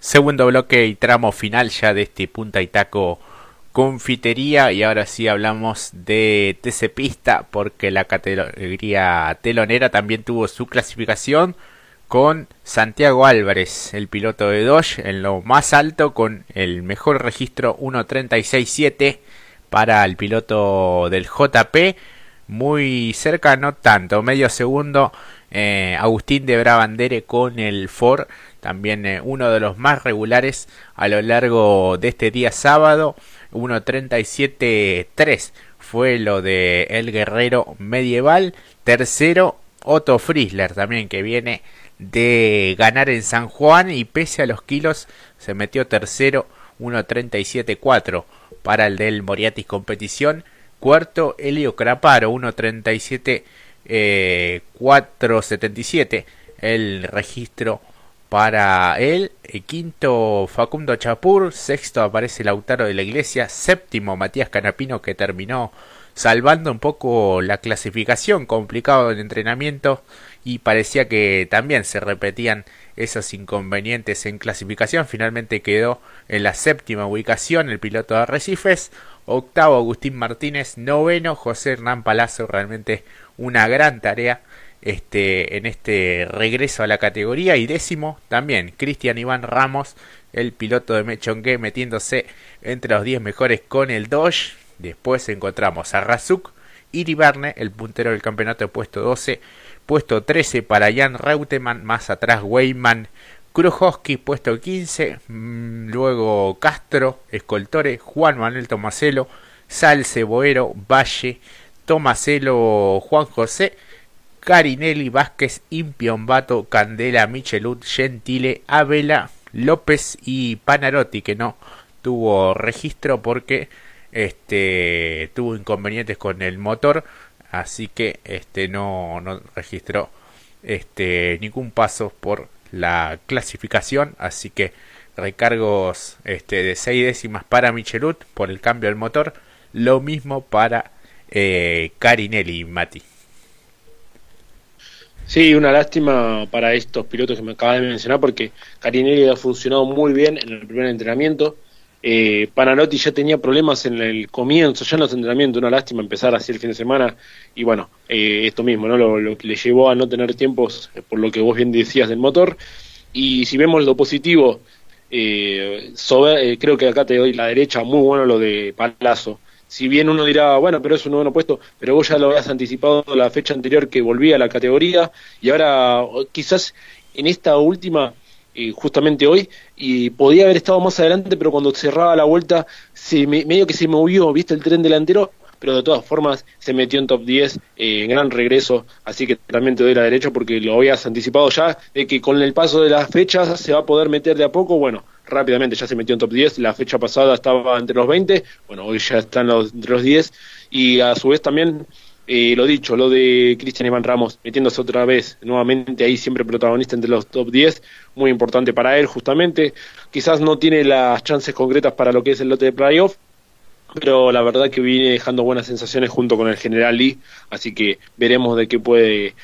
Segundo bloque y tramo final ya de este Punta y Taco Confitería. Y ahora sí hablamos de TC Pista porque la categoría telonera también tuvo su clasificación con Santiago Álvarez, el piloto de Dodge, en lo más alto con el mejor registro 1.36.7 para el piloto del JP, muy cerca, no tanto, medio segundo eh, Agustín de Brabandere con el Ford, también eh, uno de los más regulares a lo largo de este día sábado, 1.37.3 fue lo de El Guerrero Medieval, tercero Otto Friesler también que viene de ganar en San Juan y pese a los kilos se metió tercero 1.37.4 para el del Moriatis Competición, cuarto Elio Craparo 1.37 eh, 477 el registro para él. El quinto Facundo Chapur, sexto aparece Lautaro de la Iglesia, séptimo Matías Canapino que terminó salvando un poco la clasificación, complicado el entrenamiento y parecía que también se repetían esos inconvenientes en clasificación. Finalmente quedó en la séptima ubicación el piloto de Arrecifes, octavo Agustín Martínez, noveno José Hernán Palazzo, realmente una gran tarea este, en este regreso a la categoría. Y décimo también Cristian Iván Ramos, el piloto de Mechongue, metiéndose entre los 10 mejores con el Dodge. Después encontramos a Razuk Iribarne, el puntero del campeonato, puesto 12. Puesto 13 para Jan Reutemann, más atrás Weyman Krujowski, puesto 15. Mm, luego Castro, Escoltore, Juan Manuel Tomaselo, Salce, Boero, Valle, Tomaselo, Juan José, Carinelli, Vázquez, Impiombato, Candela, Michelut, Gentile, Abela, López y Panarotti, que no tuvo registro porque este tuvo inconvenientes con el motor, así que este no, registró este ningún paso por la clasificación, así que recargos este de seis décimas para Michelut por el cambio del motor, lo mismo para eh, Carinelli, Mati. Sí, una lástima para estos pilotos que me acabas de mencionar porque Carinelli ha funcionado muy bien en el primer entrenamiento. Eh, ya tenía problemas en el comienzo, ya en los entrenamientos, una lástima empezar así el fin de semana y bueno, eh, esto mismo, ¿no? Lo, que le llevó a no tener tiempos eh, por lo que vos bien decías del motor. Y si vemos lo positivo, eh, sobre, creo que acá te doy la derecha, muy bueno lo de Palazzo si bien uno dirá, bueno, pero es un nuevo puesto, pero vos ya lo habías anticipado la fecha anterior que volvía a la categoría y ahora quizás en esta última, eh, justamente hoy, y podía haber estado más adelante, pero cuando cerraba la vuelta, se medio que se movió, viste el tren delantero, pero de todas formas se metió en top 10 eh, en gran regreso, así que también te doy la derecha porque lo habías anticipado ya, de que con el paso de las fechas se va a poder meter de a poco, bueno, rápidamente ya se metió en top 10, la fecha pasada estaba entre los 20, bueno, hoy ya están los, entre los 10, y a su vez también, eh, lo dicho, lo de Cristian Iván Ramos, metiéndose otra vez nuevamente ahí siempre protagonista entre los top 10, muy importante para él justamente, quizás no tiene las chances concretas para lo que es el lote de playoff, pero la verdad que viene dejando buenas sensaciones junto con el general Lee, así que veremos de qué puede,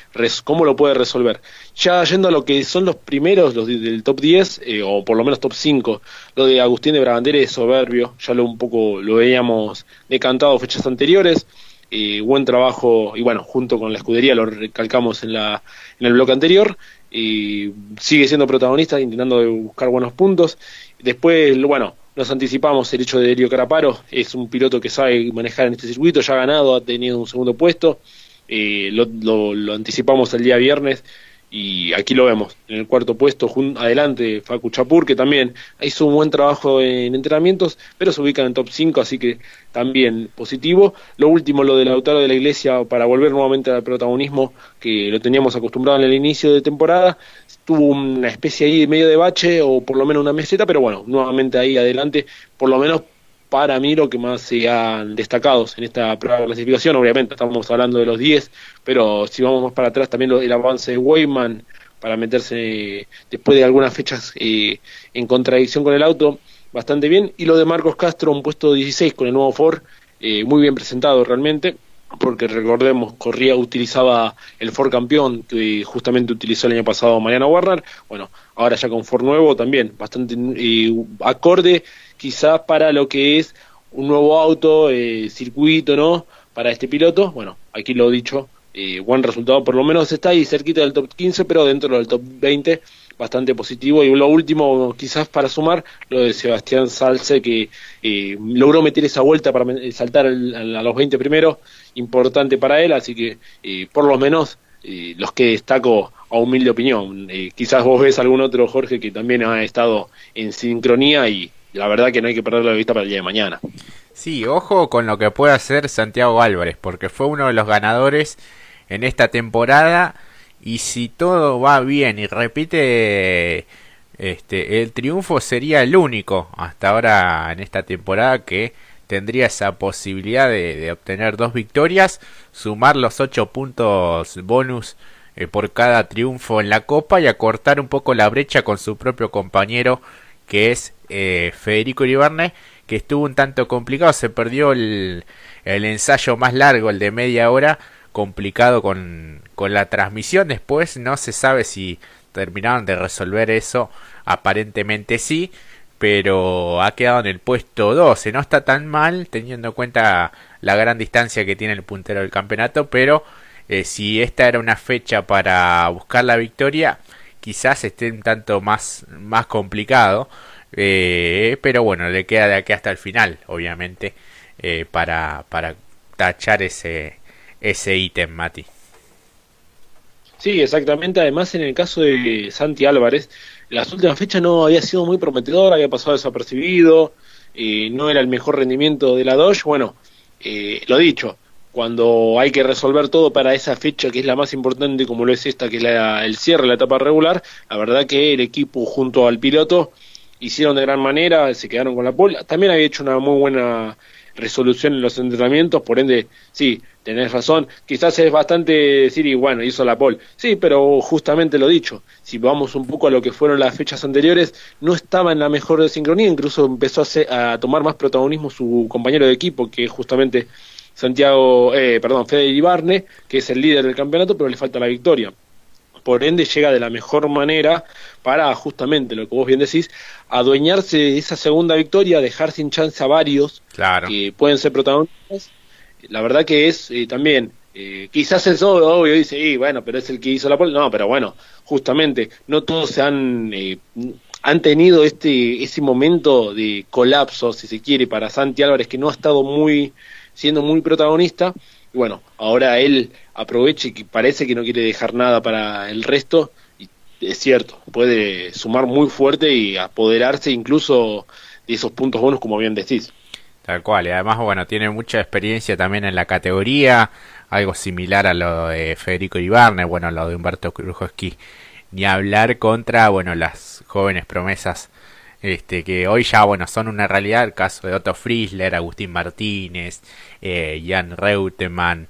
cómo lo puede resolver. Ya yendo a lo que son los primeros, los del top 10, eh, o por lo menos top 5, lo de Agustín de Brabandere es soberbio, ya lo un poco lo veíamos decantado fechas anteriores, eh, buen trabajo, y bueno, junto con la escudería lo recalcamos en, la, en el bloque anterior, y sigue siendo protagonista, intentando buscar buenos puntos. Después, bueno, nos anticipamos el hecho de Elio Caraparo, es un piloto que sabe manejar en este circuito, ya ha ganado, ha tenido un segundo puesto, eh, lo, lo, anticipamos el día viernes y aquí lo vemos, en el cuarto puesto, adelante Facu Chapur, que también hizo un buen trabajo en entrenamientos, pero se ubica en el top 5, así que también positivo. Lo último, lo del autor de la iglesia, para volver nuevamente al protagonismo que lo teníamos acostumbrado en el inicio de temporada, tuvo una especie ahí medio de bache, o por lo menos una meseta, pero bueno, nuevamente ahí adelante, por lo menos para mí lo que más se han destacado en esta prueba de clasificación, obviamente estamos hablando de los 10, pero si vamos más para atrás también el avance de Weyman para meterse después de algunas fechas eh, en contradicción con el auto, bastante bien, y lo de Marcos Castro, un puesto 16 con el nuevo Ford, eh, muy bien presentado realmente, porque recordemos, Corría utilizaba el Ford campeón que justamente utilizó el año pasado Mariano Warner, bueno, ahora ya con Ford nuevo también, bastante acorde quizás para lo que es un nuevo auto, eh, circuito, ¿no? Para este piloto, bueno, aquí lo dicho, eh, buen resultado, por lo menos está ahí cerquita del top 15, pero dentro del top 20 bastante positivo. Y lo último, quizás para sumar, lo de Sebastián Salce, que eh, logró meter esa vuelta para saltar a los 20 primeros, importante para él, así que eh, por lo menos eh, los que destaco a humilde opinión. quizás vos ves algún otro, Jorge, que también ha estado en sincronía y la verdad que no hay que perder la vista para el día de mañana. Sí, ojo con lo que puede hacer Santiago Álvarez, porque fue uno de los ganadores en esta temporada y si todo va bien y repite este el triunfo sería el único hasta ahora en esta temporada que tendría esa posibilidad de, obtener dos victorias sumar los ocho puntos bonus eh, por cada triunfo en la copa y acortar un poco la brecha con su propio compañero que es eh, Federico Iribarne que estuvo un tanto complicado se perdió el, el ensayo más largo el de media hora complicado con, con la transmisión. Después no se sabe si terminaron de resolver eso. Aparentemente sí. Pero ha quedado en el puesto 12. No está tan mal teniendo en cuenta la gran distancia que tiene el puntero del campeonato. Pero eh, si esta era una fecha para buscar la victoria, quizás esté un tanto más, más complicado. Eh, pero bueno, le queda de aquí hasta el final, obviamente, eh, para, para tachar ese, ese ítem, Mati. Sí, exactamente. Además, en el caso de Santi Álvarez, las últimas fechas no había sido muy prometedor, había pasado desapercibido, eh, no era el mejor rendimiento de la Dodge. Bueno, eh, lo dicho, cuando hay que resolver todo para esa fecha que es la más importante, como lo es esta, que es la, el cierre de la etapa regular, la verdad que el equipo junto al piloto hicieron de gran manera, se quedaron con la pole. También había hecho una muy buena resolución en los entrenamientos, por ende, sí, tenés razón, quizás es bastante decir, y bueno, hizo la pole, sí, pero justamente lo dicho, si vamos un poco a lo que fueron las fechas anteriores, no estaba en la mejor sincronía, incluso empezó a, tomar más protagonismo su compañero de equipo, que justamente Santiago, eh, perdón, Fede Ibarne, que es el líder del campeonato, pero le falta la victoria por ende llega de la mejor manera para justamente lo que vos bien decís, adueñarse de esa segunda victoria, dejar sin chance a varios que pueden ser protagonistas. La verdad que es eh, también, eh, quizás es obvio, dice, y bueno, pero es el que hizo la pole. No, pero bueno, justamente, no todos se han, eh, han tenido este, ese momento de colapso, si se quiere, para Santi Álvarez, que no ha estado muy, siendo muy protagonista. Y bueno, ahora él aproveche que parece que no quiere dejar nada para el resto y es cierto, puede sumar muy fuerte y apoderarse incluso de esos puntos buenos como bien decís. Tal cual, y además, bueno, tiene mucha experiencia también en la categoría, algo similar a lo de Federico Ibarne, bueno, lo de Humberto Krujowski, ni hablar contra, bueno, las jóvenes promesas este que hoy ya bueno son una realidad. El caso de Otto Friesler, Agustín Martínez, eh, Jan Reutemann,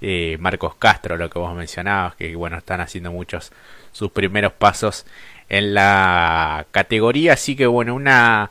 eh, Marcos Castro, lo que vos mencionabas, que bueno, están haciendo muchos sus primeros pasos en la categoría, así que bueno, una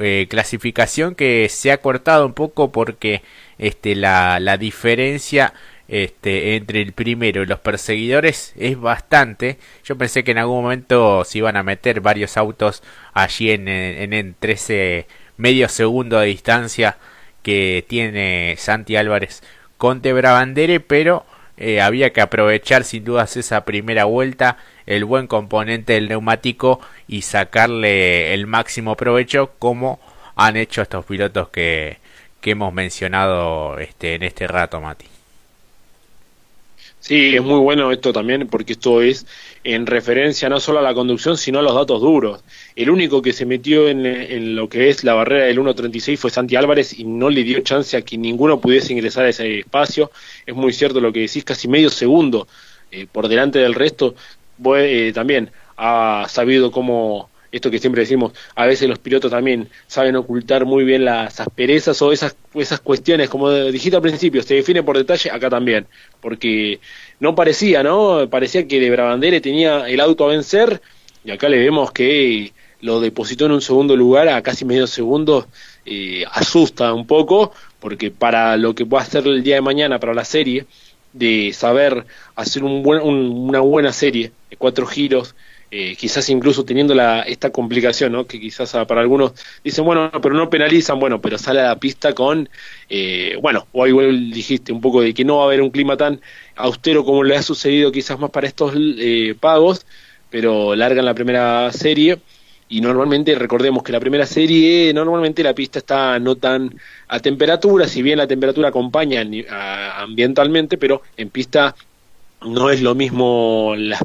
eh, clasificación que se ha cortado un poco porque este la, la diferencia este, entre el primero y los perseguidores es bastante. Yo pensé que en algún momento se iban a meter varios autos allí en, en, en 13 medio segundo de distancia que tiene Santi Álvarez Conte Brabandere, pero eh, había que aprovechar sin dudas esa primera vuelta, el buen componente del neumático y sacarle el máximo provecho como han hecho estos pilotos que, que hemos mencionado este, en este rato, Mati. Sí, es muy bueno esto también porque esto es en referencia no solo a la conducción, sino a los datos duros. El único que se metió en, lo que es la barrera del 1.36 fue Santi Álvarez y no le dio chance a que ninguno pudiese ingresar a ese espacio. Es muy cierto lo que decís, casi medio segundo eh, por delante del resto. Eh, también ha sabido cómo esto que siempre decimos, a veces los pilotos también saben ocultar muy bien las asperezas o esas, esas cuestiones, como dijiste al principio, se define por detalle, acá también, porque no parecía, ¿no? Parecía que de Brabandere tenía el auto a vencer y acá le vemos que lo depositó en un segundo lugar a casi medio segundo, eh, asusta un poco, porque para lo que va a hacer el día de mañana para la serie, de saber hacer un buen, una buena serie, de cuatro giros, eh, quizás incluso teniendo la, esta complicación, ¿no? que quizás para algunos dicen, bueno, pero no penalizan, bueno, pero sale a la pista con, eh, bueno, o igual dijiste un poco de que no va a haber un clima tan austero como le ha sucedido quizás más para estos eh, pagos, pero largan la primera serie y normalmente recordemos que la primera serie normalmente la pista está no tan a temperatura, si bien la temperatura acompaña ambientalmente, pero en pista no es lo mismo la,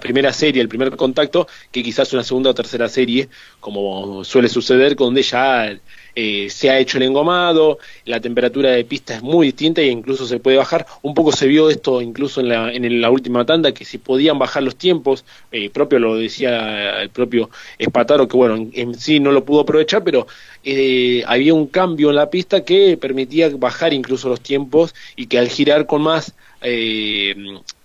primera serie, el primer contacto, que quizás una segunda o tercera serie, como suele suceder, donde ya eh, se ha hecho el engomado, la temperatura de pista es muy distinta e incluso se puede bajar. Un poco se vio esto incluso en la, en la última tanda, que si podían bajar los tiempos, eh, propio lo decía el propio Espataro, que bueno, en, sí no lo pudo aprovechar, pero eh, había un cambio en la pista que permitía bajar incluso los tiempos y que al girar con más eh,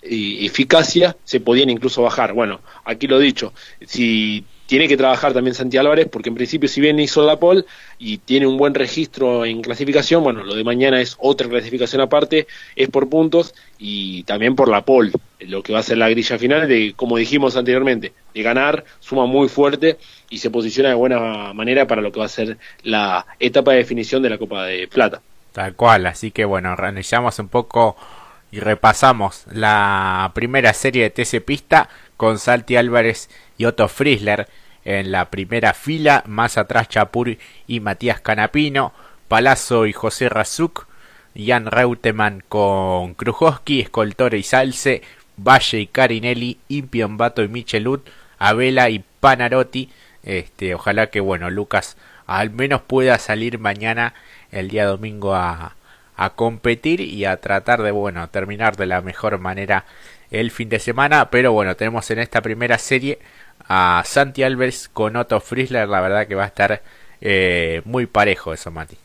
eficacia se podían incluso bajar. Bueno, aquí lo dicho, si tiene que trabajar también Santi Álvarez, porque en principio si bien hizo la pole y tiene un buen registro en clasificación, bueno, lo de mañana es otra clasificación aparte, es por puntos y también por la pole, lo que va a ser la grilla final de, como dijimos anteriormente, de ganar, suma muy fuerte y se posiciona de buena manera para lo que va a ser la etapa de definición de la Copa de Plata. Tal cual, así que bueno, analizamos un poco y repasamos la primera serie de TC Pista con Salti Álvarez y Otto Friesler en la primera fila, más atrás Chapur y Matías Canapino, Palazzo y José Razuk, Jan Reutemann con Krujowski, Escoltore y Salce, Valle y Carinelli, Impiombato y Michelut, Abela y Panarotti. Este, ojalá que bueno, Lucas al menos pueda salir mañana el día domingo a, a competir y a tratar de bueno terminar de la mejor manera el fin de semana pero bueno tenemos en esta primera serie a Santi Alves con Otto Friesler. La verdad que va a estar eh, muy parejo eso Mati.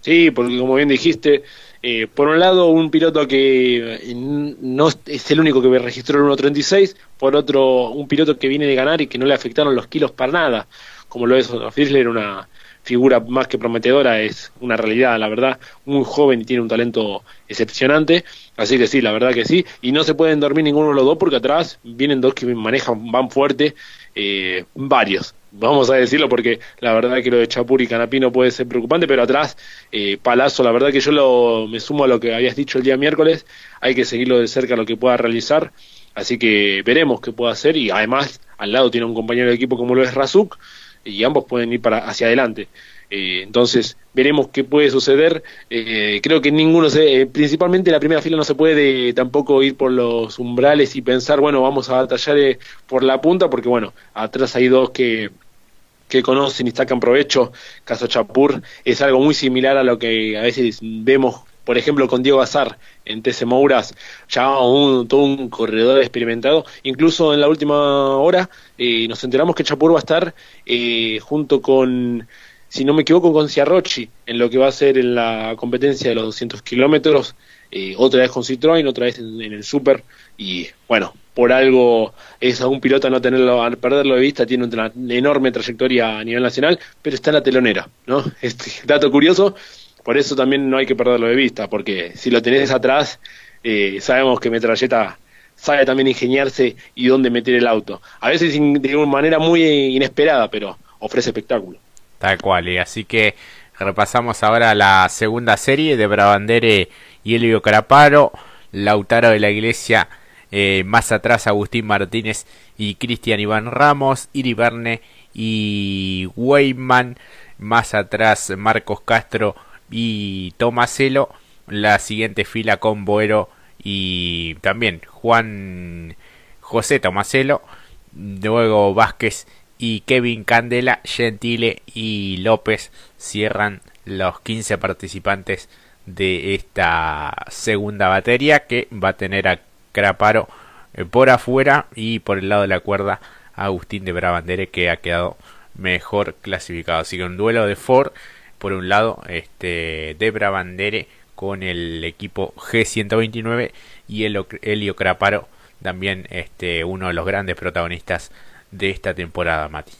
Sí porque como bien dijiste eh, por un lado un piloto que eh, no es el único que registró el 1.36 por otro un piloto que viene de ganar y que no le afectaron los kilos para nada como lo es Otto Friesler una figura más que prometedora, es una realidad, la verdad, muy joven y tiene un talento excepcionante, así que sí, la verdad que sí, y no se pueden dormir ninguno de los dos porque atrás vienen dos que manejan, van fuerte, eh, varios, vamos a decirlo porque la verdad que lo de Chapur y Canapino puede ser preocupante, pero atrás, eh, Palazzo, la verdad que yo lo, me sumo a lo que habías dicho el día miércoles, hay que seguirlo de cerca lo que pueda realizar, así que veremos qué puede hacer. Y además al lado tiene un compañero de equipo como lo es Razuk, y ambos pueden ir para hacia adelante. Eh, entonces veremos qué puede suceder. Eh, creo que ninguno se, eh, principalmente la primera fila no se puede tampoco ir por los umbrales y pensar, bueno, vamos a batallar por la punta, porque bueno, atrás hay dos que, que conocen y sacan provecho. Caso Chapur es algo muy similar a lo que a veces vemos por ejemplo, con Diego Azar en TC Mouras, ya un, todo un corredor experimentado. Incluso en la última hora eh, nos enteramos que Chapur va a estar eh, junto con, si no me equivoco, con Ciarrochi en lo que va a ser en la competencia de los 200 kilómetros. Eh, otra vez con Citroën, otra vez en, el Super. Y bueno, por algo es a un piloto no tenerlo, a perderlo de vista, tiene una enorme trayectoria a nivel nacional, pero está en la telonera, ¿no? Este dato curioso por eso también no hay que perderlo de vista, porque si lo tenés atrás, eh, sabemos que Metralleta sabe también ingeniarse y dónde meter el auto. A veces de una manera muy inesperada, pero ofrece espectáculo. Tal cual, y así que repasamos ahora la segunda serie de Brabandere y Elio Caraparo, Lautaro de la Iglesia, eh, más atrás Agustín Martínez y Cristian Iván Ramos, Iri y Weyman, más atrás Marcos Castro y Tomaselo. La siguiente fila con Boero y también Juan José Tomaselo. Luego Vázquez y Kevin Candela, Gentile y López cierran los 15 participantes de esta segunda batería que va a tener a Craparo eh, por afuera y por el lado de la cuerda Agustín de Brabandere que ha quedado mejor clasificado. Así que un duelo de Ford por un lado este Debra Bandere con el equipo G129 y el Helio Craparo también este uno de los grandes protagonistas de esta temporada, Mati.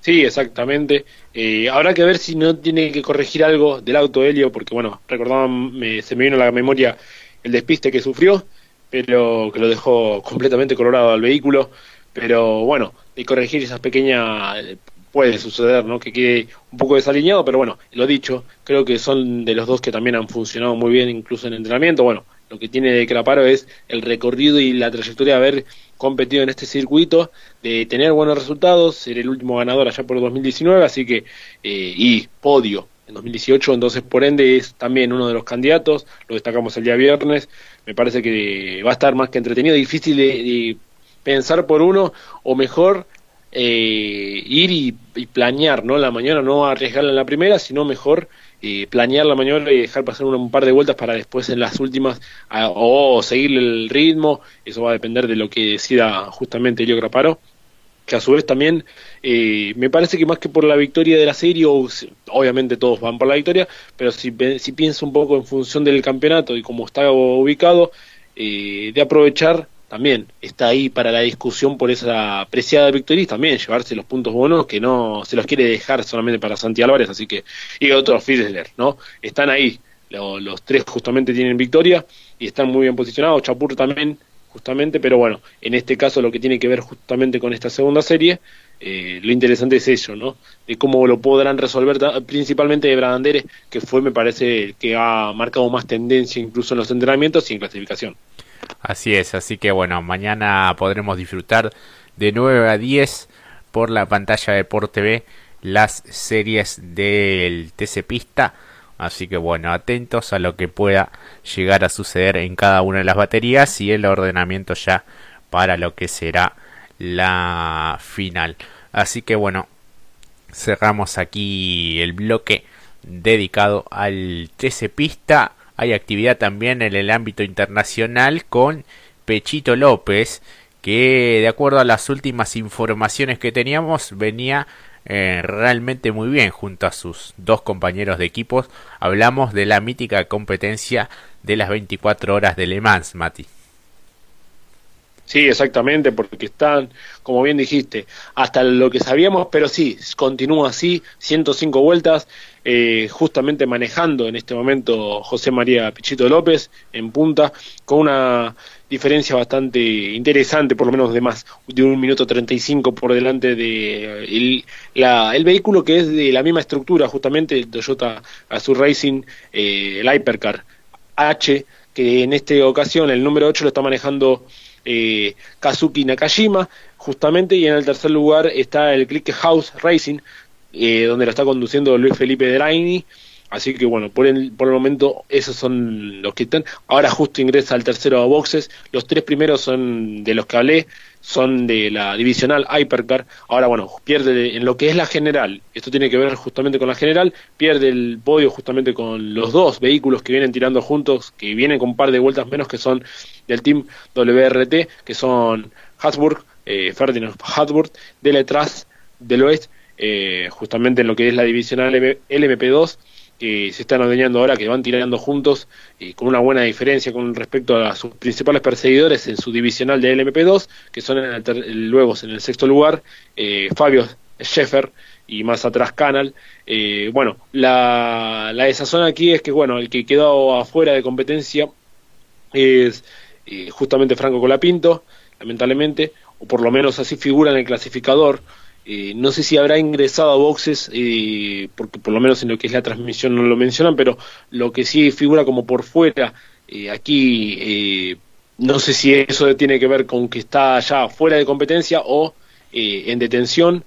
Sí, exactamente. Eh, habrá que ver si no tiene que corregir algo del auto Helio, porque bueno, recordaban, se me vino a la memoria el despiste que sufrió, pero que lo dejó completamente colorado al vehículo. Pero bueno, y corregir esas pequeñas puede suceder, ¿no? Que quede un poco desalineado, pero bueno, lo dicho, creo que son de los dos que también han funcionado muy bien, incluso en entrenamiento. Bueno, lo que tiene de Craparo es el recorrido y la trayectoria de haber competido en este circuito, de tener buenos resultados, ser el último ganador allá por 2019, así que, eh, y podio en 2018, entonces por ende es también uno de los candidatos, lo destacamos el día viernes, me parece que va a estar más que entretenido, difícil de pensar por uno, o mejor eh, ir y, planear, ¿no? La mañana no arriesgarla en la primera, sino mejor eh, planear la mañana y dejar pasar un, par de vueltas para después en las últimas o seguir el ritmo, eso va a depender de lo que decida justamente Elio Graparo que a su vez también eh, me parece que más que por la victoria de la serie, obviamente todos van por la victoria, pero si, si pienso un poco en función del campeonato y cómo está ubicado, de aprovechar también está ahí para la discusión por esa apreciada victoria y también llevarse los puntos buenos que no se los quiere dejar solamente para Santi Álvarez, así que y otros Fiedler, ¿no? Están ahí, los, tres justamente tienen victoria y están muy bien posicionados, Chapur también justamente, pero bueno, en este caso lo que tiene que ver justamente con esta segunda serie, eh, lo interesante es eso, ¿no? De cómo lo podrán resolver, principalmente de Bradandere, que fue, me parece, que ha marcado más tendencia incluso en los entrenamientos y en clasificación. Así es, así que bueno, mañana podremos disfrutar de 9 a 10 por la pantalla de Por TV las series del TC Pista. Así que bueno, atentos a lo que pueda llegar a suceder en cada una de las baterías y el ordenamiento ya para lo que será la final. Así que bueno, cerramos aquí el bloque dedicado al TC Pista hay actividad también en el ámbito internacional con Pechito López, que de acuerdo a las últimas informaciones que teníamos venía eh, realmente muy bien junto a sus dos compañeros de equipos. Hablamos de la mítica competencia de las 24 horas de Le Mans, Mati. Sí, exactamente, porque están, como bien dijiste, hasta lo que sabíamos, pero sí, continúa así, 105 vueltas, eh, justamente manejando en este momento José María Pichito López en punta, con una diferencia bastante interesante, por lo menos de más de un minuto 35 por delante de el, la, el vehículo que es de la misma estructura, justamente el Toyota Azur Racing, eh, el Hypercar H, que en esta ocasión el número 8 lo está manejando eh, Kazuki Nakajima, justamente, y en el tercer lugar está el Click House Racing, eh, donde lo está conduciendo Luis Felipe Delaini. Así que bueno, por el, por el momento esos son los que están. Ahora justo ingresa al tercero a boxes. Los tres primeros son de los que hablé, son de la divisional Hypercar. Ahora bueno, pierde en lo que es la general. Esto tiene que ver justamente con la general. Pierde el podio justamente con los dos vehículos que vienen tirando juntos, que vienen con un par de vueltas menos, que son del team WRT, que son Habsburg, eh, Ferdinand Habsburg, del detrás del oeste eh, justamente en lo que es la divisional LMP2, que se están adueñando ahora, que van tirando juntos y con una buena diferencia con respecto a sus principales perseguidores en su divisional de LMP2, que son luego en el sexto lugar eh, Fabio Scheffer y más atrás Canal. Eh, bueno, la, la zona aquí es que bueno, el que quedó afuera de competencia es justamente Franco Colapinto, lamentablemente, o por lo menos así figura en el clasificador eh, no sé si habrá ingresado a boxes, eh, porque por lo menos en lo que es la transmisión no lo mencionan, pero lo que sí figura como por fuera, eh, aquí no sé si eso tiene que ver con que está ya fuera de competencia o en detención,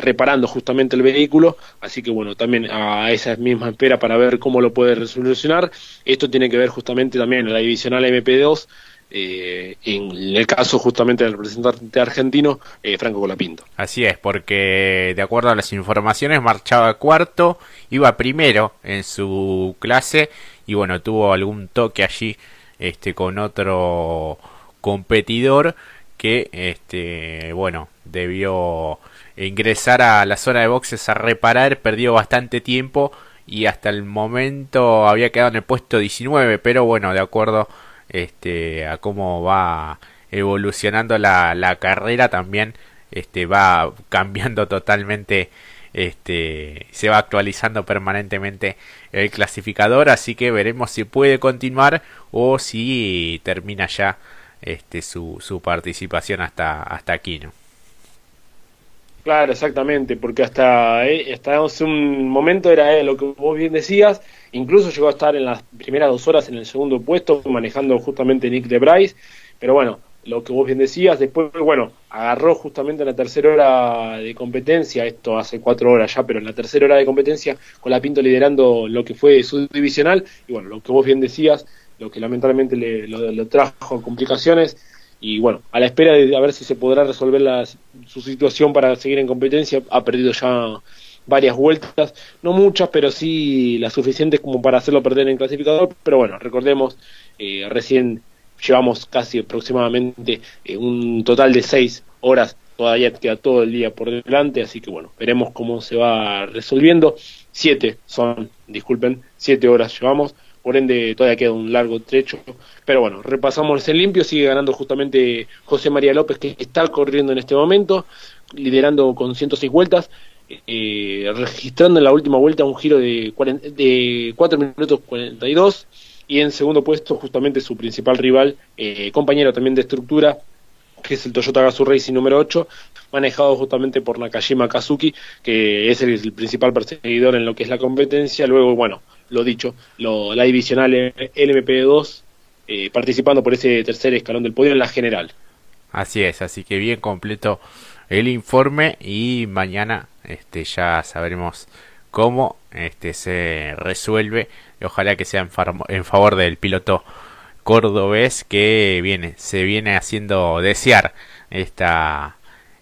reparando justamente el vehículo, así que bueno, también a esa misma espera para ver cómo lo puede resolucionar. Esto tiene que ver justamente también la divisional MP2 eh, en el caso justamente del representante argentino, eh, Franco Colapinto. Así es, porque de acuerdo a las informaciones marchaba cuarto, iba primero en su clase y bueno, tuvo algún toque allí este, con otro competidor que este, bueno, debió ingresar a la zona de boxes a reparar, perdió bastante tiempo y hasta el momento había quedado en el puesto 19, pero bueno, de acuerdo este, a cómo va evolucionando la, la carrera también este va cambiando totalmente este se va actualizando permanentemente el clasificador así que veremos si puede continuar o si termina ya este su, su participación hasta hasta aquí no Claro, exactamente, porque hasta, eh, hasta hace un momento era eh, lo que vos bien decías, incluso llegó a estar en las primeras dos horas en el segundo puesto, manejando justamente Nick de Bryce, pero bueno, lo que vos bien decías, después, bueno, agarró justamente en la tercera hora de competencia, esto hace cuatro horas ya, pero en la tercera hora de competencia, con la Pinto liderando lo que fue su divisional, y bueno, lo que vos bien decías, lo que lamentablemente le, lo trajo complicaciones, y bueno, a la espera de a ver si se podrá resolver la, su situación para seguir en competencia, ha perdido ya varias vueltas, no muchas, pero sí las suficientes como para hacerlo perder en clasificador, pero bueno, recordemos, eh, recién llevamos casi aproximadamente eh, un total de seis horas, todavía queda todo el día por delante, así que bueno, veremos cómo se va resolviendo, siete son, disculpen, siete horas llevamos, por ende todavía queda un largo trecho. Pero bueno, repasamos el limpio, sigue ganando justamente José María López, que está corriendo en este momento, liderando con 106 vueltas, eh, registrando en la última vuelta un giro de, de 4 minutos 42, y en segundo puesto justamente su principal rival, eh, compañero también de estructura, que es el Toyota Gazoo Racing número 8, manejado justamente por Nakajima Kazuki, que es el principal perseguidor en lo que es la competencia. Luego, bueno, lo dicho, lo, la divisional LMP2 eh, participando por ese tercer escalón del podio en la general. Así es, así que bien completo el informe y mañana este ya sabremos cómo este se resuelve ojalá que sea en, en favor del piloto cordobés que viene se viene haciendo desear esta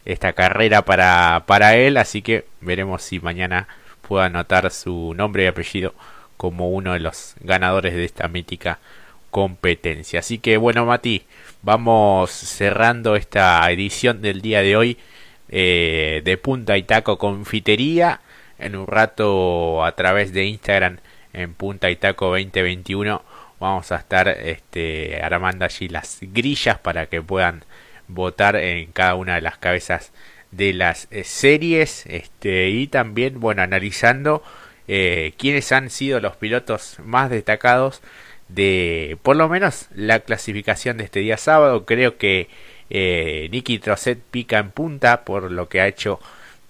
esta carrera para para él así que veremos si mañana pueda anotar su nombre y apellido como uno de los ganadores de esta mítica competencia. Así que bueno, Mati, vamos cerrando esta edición del día de hoy eh, de Punta y Taco Confitería. En un rato a través de Instagram en Punta y Taco 2021 vamos a estar este, armando allí las grillas para que puedan votar en cada una de las cabezas de las eh, series este, y también bueno analizando eh, quiénes han sido los pilotos más destacados de por lo menos la clasificación de este día sábado. Creo que eh, Nicky Trosset pica en punta por lo que ha hecho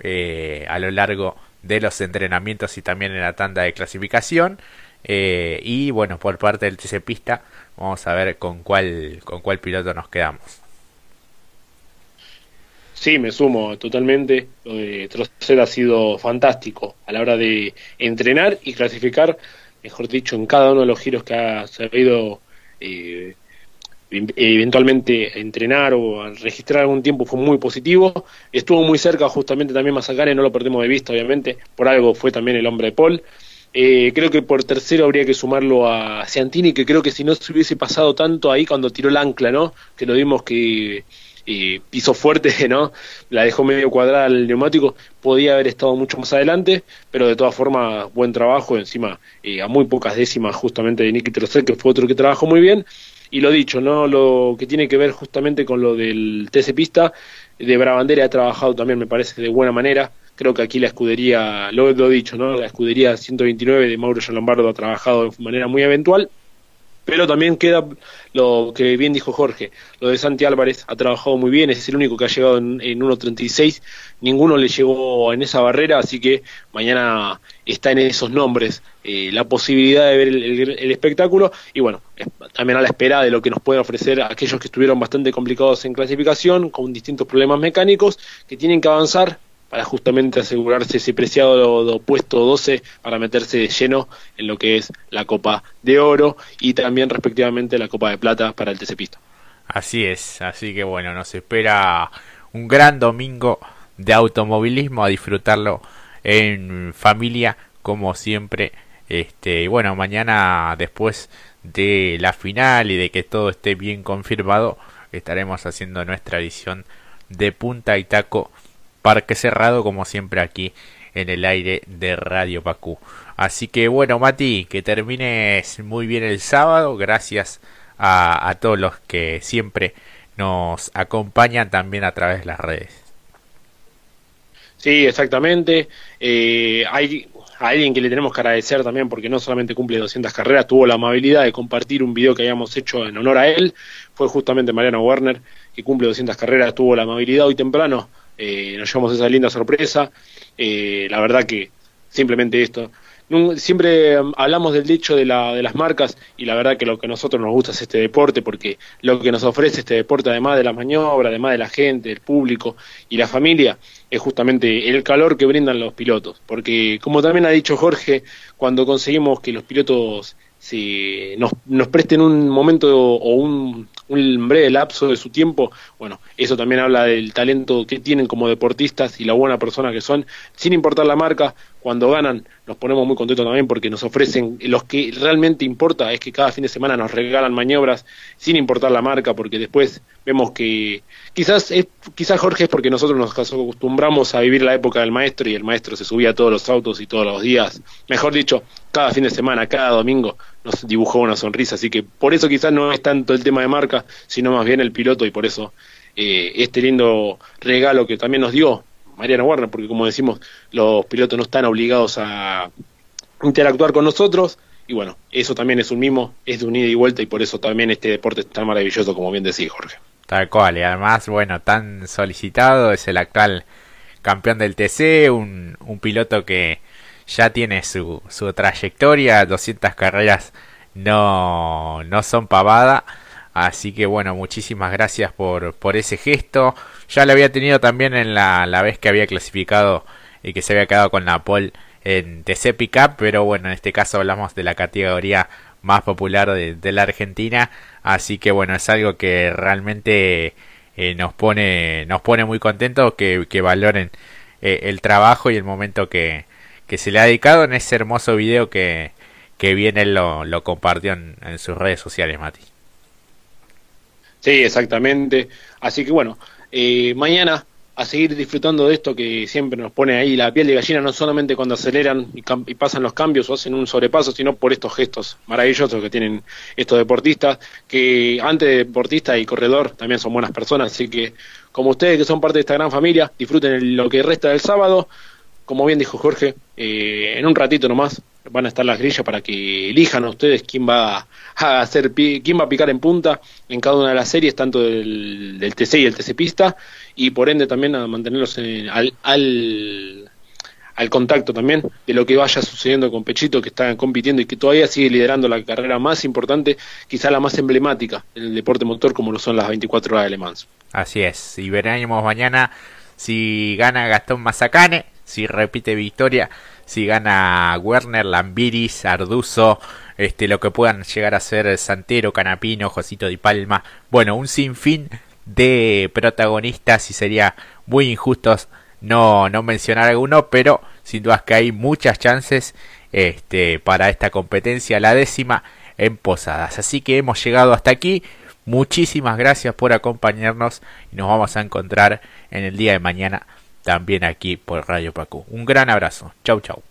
eh, a lo largo de los entrenamientos y también en la tanda de clasificación. Eh, y bueno, por parte del TC Pista, vamos a ver con cuál, con cuál piloto nos quedamos. Sí, me sumo totalmente. Lo de ha sido fantástico a la hora de entrenar y clasificar, mejor dicho, en cada uno de los giros que ha sabido eh, eventualmente entrenar o registrar algún tiempo fue muy positivo. Estuvo muy cerca justamente también Mazacane, no lo perdemos de vista, obviamente. Por algo fue también el hombre de Paul. Eh, creo que por tercero habría que sumarlo a Ciantini, que creo que si no se hubiese pasado tanto ahí cuando tiró el ancla, ¿no? Que lo vimos que y piso fuerte, ¿no? La dejó medio cuadrada el neumático, podía haber estado mucho más adelante, pero de todas formas, buen trabajo, encima eh, a muy pocas décimas justamente de Nicky Trocet, que fue otro que trabajó muy bien, y lo dicho, ¿no? Lo que tiene que ver justamente con lo del TC Pista, de Brabandera ha trabajado también, me parece, de buena manera, creo que aquí la escudería, lo he dicho, ¿no? La escudería 129 de Mauro Lombardo ha trabajado de manera muy eventual, pero también queda lo que bien dijo Jorge, lo de Santi Álvarez ha trabajado muy bien, es el único que ha llegado en, en 1.36, ninguno le llegó en esa barrera, así que mañana está en esos nombres eh, la posibilidad de ver el, espectáculo y bueno, también a la espera de lo que nos pueden ofrecer aquellos que estuvieron bastante complicados en clasificación, con distintos problemas mecánicos, que tienen que avanzar para justamente asegurarse ese preciado puesto 12 para meterse lleno en lo que es la Copa de Oro y también respectivamente la Copa de Plata para el TC Pista. Así es, así que bueno, nos espera un gran domingo de automovilismo a disfrutarlo en familia como siempre. Este, bueno, mañana después de la final y de que todo esté bien confirmado, estaremos haciendo nuestra edición de punta y taco parque cerrado como siempre aquí en el aire de Radio Pacú. Así que bueno, Mati, que termines muy bien el sábado. Gracias a, todos los que siempre nos acompañan también a través de las redes. Sí, exactamente. Eh, hay alguien que le tenemos que agradecer también porque no solamente cumple 200 carreras, tuvo la amabilidad de compartir un video que habíamos hecho en honor a él. Fue justamente Mariano Werner, que cumple 200 carreras, tuvo la amabilidad hoy temprano. Eh, nos llevamos esa linda sorpresa. Eh, la verdad que simplemente esto siempre um, hablamos del dicho de, la, de las marcas y la verdad que lo que a nosotros nos gusta es este deporte porque lo que nos ofrece este deporte además de la maniobra, además de la gente, el público y la familia es justamente el calor que brindan los pilotos porque como también ha dicho Jorge cuando conseguimos que los pilotos se, nos, nos presten un momento o un, un breve lapso de su tiempo, bueno, eso también habla del talento que tienen como deportistas y la buena persona que son, sin importar la marca, cuando ganan nos ponemos muy contentos también porque nos ofrecen, los que realmente importa es que cada fin de semana nos regalan maniobras sin importar la marca, porque después vemos que quizás es, quizás Jorge es porque nosotros nos acostumbramos a vivir la época del maestro y el maestro se subía todos los autos y todos los días, mejor dicho, cada fin de semana, cada domingo nos dibujó una sonrisa, así que por eso quizás no es tanto el tema de marca, sino más bien el piloto y por eso eh, este lindo regalo que también nos dio Mariana Warner, porque como decimos, los pilotos no están obligados a interactuar con nosotros, y bueno, eso también es un mimo, es de un ida y vuelta, y por eso también este deporte es tan maravilloso, como bien decís, Jorge. Tal cual, y además, bueno, tan solicitado, es el actual campeón del TC, un piloto que ya tiene su, su trayectoria, 200 carreras no, no son pavada. Así que bueno, muchísimas gracias por, por ese gesto. Ya lo había tenido también en la, la vez que había clasificado y que se había quedado con la pole en TC Pickup, pero bueno, en este caso hablamos de la categoría más popular de, la Argentina, así que bueno, es algo que realmente eh, nos pone nos pone muy contentos que, que valoren eh, el trabajo y el momento que, que se le ha dedicado en ese hermoso video que, que bien él lo, lo compartió en, en sus redes sociales, Mati. Sí, exactamente. Así que bueno, eh, mañana a seguir disfrutando de esto que siempre nos pone ahí la piel de gallina, no solamente cuando aceleran y, y, pasan los cambios o hacen un sobrepaso, sino por estos gestos maravillosos que tienen estos deportistas, que antes de deportista y corredor también son buenas personas, así que como ustedes que son parte de esta gran familia, disfruten lo que resta del sábado, como bien dijo Jorge, eh, en un ratito nomás van a estar las grillas para que elijan a ustedes quién va a hacer quién va a picar en punta en cada una de las series tanto del, del TC y el TC pista y por ende también a mantenerlos al, al, al contacto también de lo que vaya sucediendo con Pechito que está compitiendo y que todavía sigue liderando la carrera más importante quizá la más emblemática en el deporte motor como lo son las 24 horas de Le Mans. Así es y veremos mañana si gana Gastón Mazacane si repite victoria si gana Werner, Lambiris, Arduzo, este, lo que puedan llegar a ser Santero, Canapino, Josito Di Palma. Bueno, un sinfín de protagonistas y sería muy injusto no, no mencionar alguno, pero sin duda que hay muchas chances este, para esta competencia, la décima en Posadas. Así que hemos llegado hasta aquí. Muchísimas gracias por acompañarnos y nos vamos a encontrar en el día de mañana también aquí por Radio Pacu. Un gran abrazo. Chau, chau.